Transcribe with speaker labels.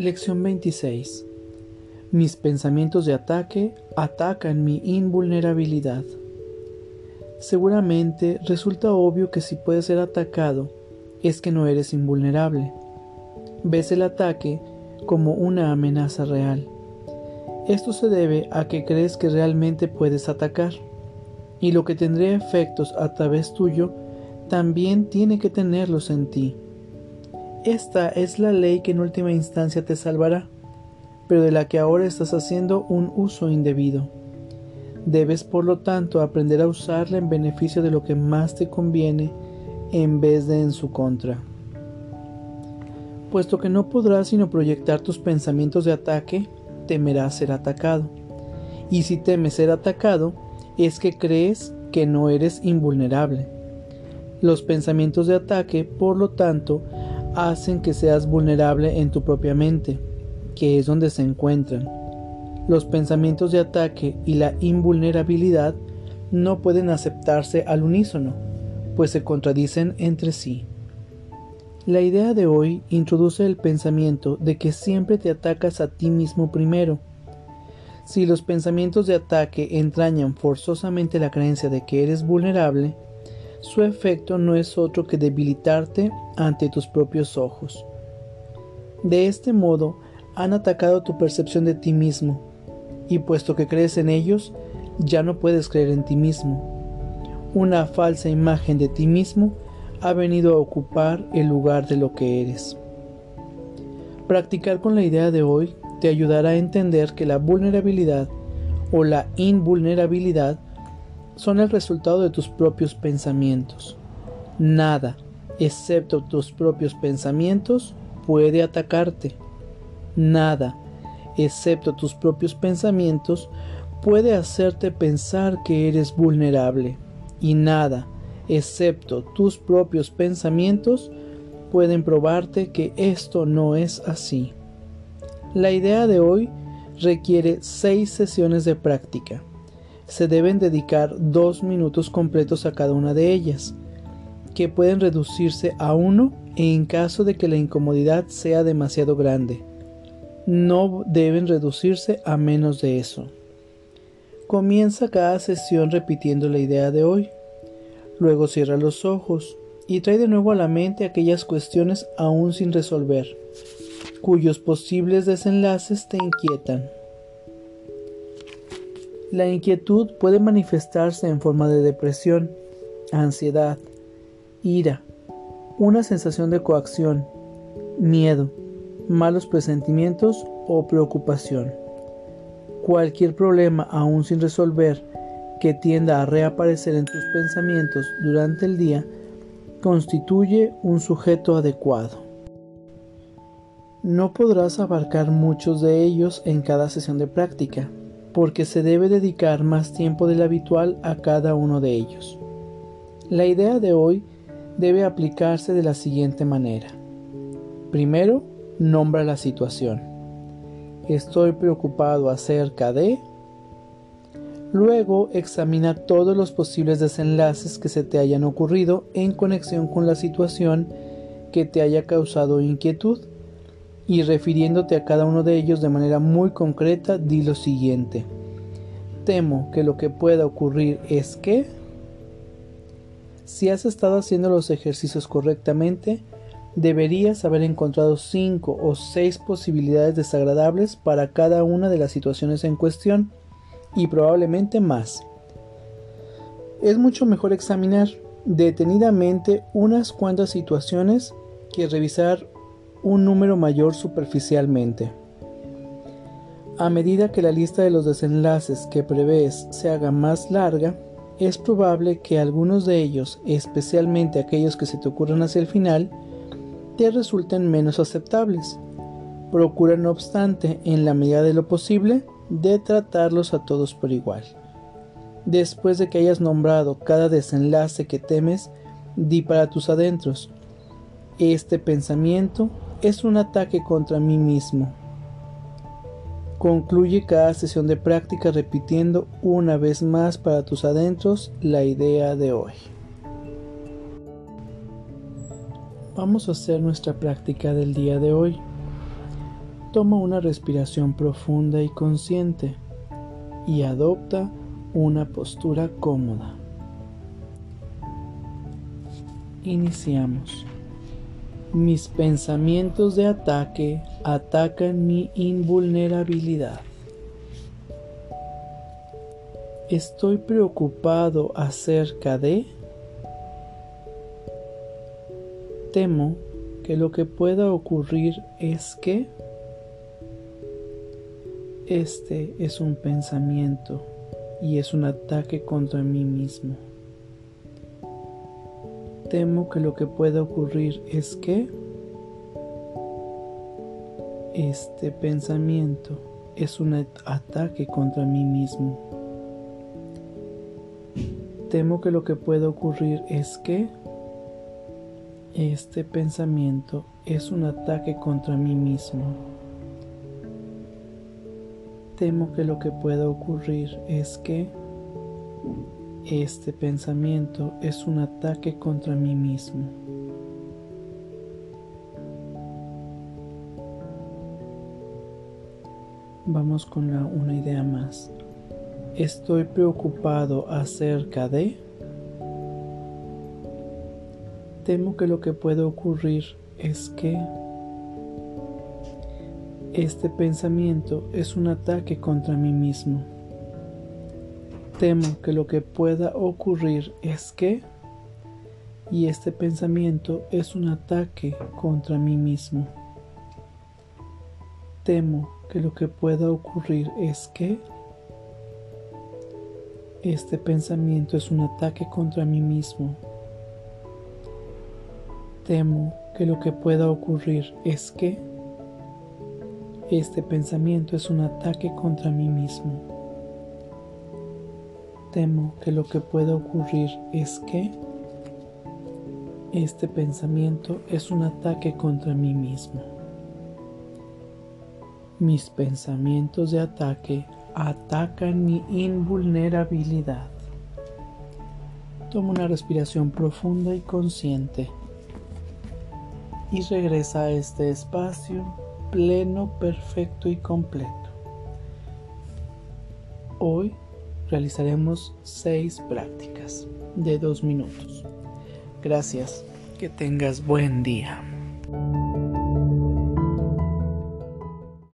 Speaker 1: Lección 26. Mis pensamientos de ataque atacan mi invulnerabilidad. Seguramente resulta obvio que si puedes ser atacado es que no eres invulnerable. Ves el ataque como una amenaza real. Esto se debe a que crees que realmente puedes atacar, y lo que tendría efectos a través tuyo también tiene que tenerlos en ti. Esta es la ley que en última instancia te salvará, pero de la que ahora estás haciendo un uso indebido. Debes por lo tanto aprender a usarla en beneficio de lo que más te conviene en vez de en su contra. Puesto que no podrás sino proyectar tus pensamientos de ataque, temerás ser atacado. Y si temes ser atacado, es que crees que no eres invulnerable. Los pensamientos de ataque, por lo tanto, hacen que seas vulnerable en tu propia mente, que es donde se encuentran. Los pensamientos de ataque y la invulnerabilidad no pueden aceptarse al unísono, pues se contradicen entre sí. La idea de hoy introduce el pensamiento de que siempre te atacas a ti mismo primero. Si los pensamientos de ataque entrañan forzosamente la creencia de que eres vulnerable, su efecto no es otro que debilitarte ante tus propios ojos. De este modo, han atacado tu percepción de ti mismo, y puesto que crees en ellos, ya no puedes creer en ti mismo. Una falsa imagen de ti mismo ha venido a ocupar el lugar de lo que eres. Practicar con la idea de hoy te ayudará a entender que la vulnerabilidad o la invulnerabilidad son el resultado de tus propios pensamientos. Nada, excepto tus propios pensamientos, puede atacarte. Nada, excepto tus propios pensamientos, puede hacerte pensar que eres vulnerable. Y nada, excepto tus propios pensamientos, pueden probarte que esto no es así. La idea de hoy requiere seis sesiones de práctica. Se deben dedicar dos minutos completos a cada una de ellas, que pueden reducirse a uno en caso de que la incomodidad sea demasiado grande. No deben reducirse a menos de eso. Comienza cada sesión repitiendo la idea de hoy. Luego cierra los ojos y trae de nuevo a la mente aquellas cuestiones aún sin resolver, cuyos posibles desenlaces te inquietan. La inquietud puede manifestarse en forma de depresión, ansiedad, ira, una sensación de coacción, miedo, malos presentimientos o preocupación. Cualquier problema aún sin resolver que tienda a reaparecer en tus pensamientos durante el día constituye un sujeto adecuado. No podrás abarcar muchos de ellos en cada sesión de práctica, porque se debe dedicar más tiempo del habitual a cada uno de ellos. La idea de hoy debe aplicarse de la siguiente manera. Primero, nombra la situación. Estoy preocupado acerca de Luego examina todos los posibles desenlaces que se te hayan ocurrido en conexión con la situación que te haya causado inquietud y refiriéndote a cada uno de ellos de manera muy concreta di lo siguiente. Temo que lo que pueda ocurrir es que si has estado haciendo los ejercicios correctamente, deberías haber encontrado cinco o seis posibilidades desagradables para cada una de las situaciones en cuestión y probablemente más. Es mucho mejor examinar detenidamente unas cuantas situaciones que revisar un número mayor superficialmente. A medida que la lista de los desenlaces que prevés se haga más larga, es probable que algunos de ellos, especialmente aquellos que se te ocurran hacia el final, te resulten menos aceptables. Procura no obstante, en la medida de lo posible, de tratarlos a todos por igual. Después de que hayas nombrado cada desenlace que temes, di para tus adentros. Este pensamiento es un ataque contra mí mismo. Concluye cada sesión de práctica repitiendo una vez más para tus adentros la idea de hoy. Vamos a hacer nuestra práctica del día de hoy. Toma una respiración profunda y consciente y adopta una postura cómoda. Iniciamos. Mis pensamientos de ataque atacan mi invulnerabilidad. Estoy preocupado acerca de... Temo que lo que pueda ocurrir es que... Este es un pensamiento y es un ataque contra mí mismo. Temo que lo que pueda ocurrir es que este pensamiento es un ataque contra mí mismo. Temo que lo que pueda ocurrir es que este pensamiento es un ataque contra mí mismo. Temo que lo que pueda ocurrir es que este pensamiento es un ataque contra mí mismo. Vamos con una idea más. Estoy preocupado acerca de... Temo que lo que puede ocurrir es que este pensamiento es un ataque contra mí mismo. Temo que lo que pueda ocurrir es que... Y este pensamiento es un ataque contra mí mismo. Temo que lo que pueda ocurrir es que... Este pensamiento es un ataque contra mí mismo. Temo que lo que pueda ocurrir es que este pensamiento es un ataque contra mí mismo. Temo que lo que pueda ocurrir es que este pensamiento es un ataque contra mí mismo. Mis pensamientos de ataque atacan mi invulnerabilidad. Toma una respiración profunda y consciente y regresa a este espacio pleno, perfecto y completo. Hoy realizaremos seis prácticas de dos minutos. Gracias, que tengas buen día.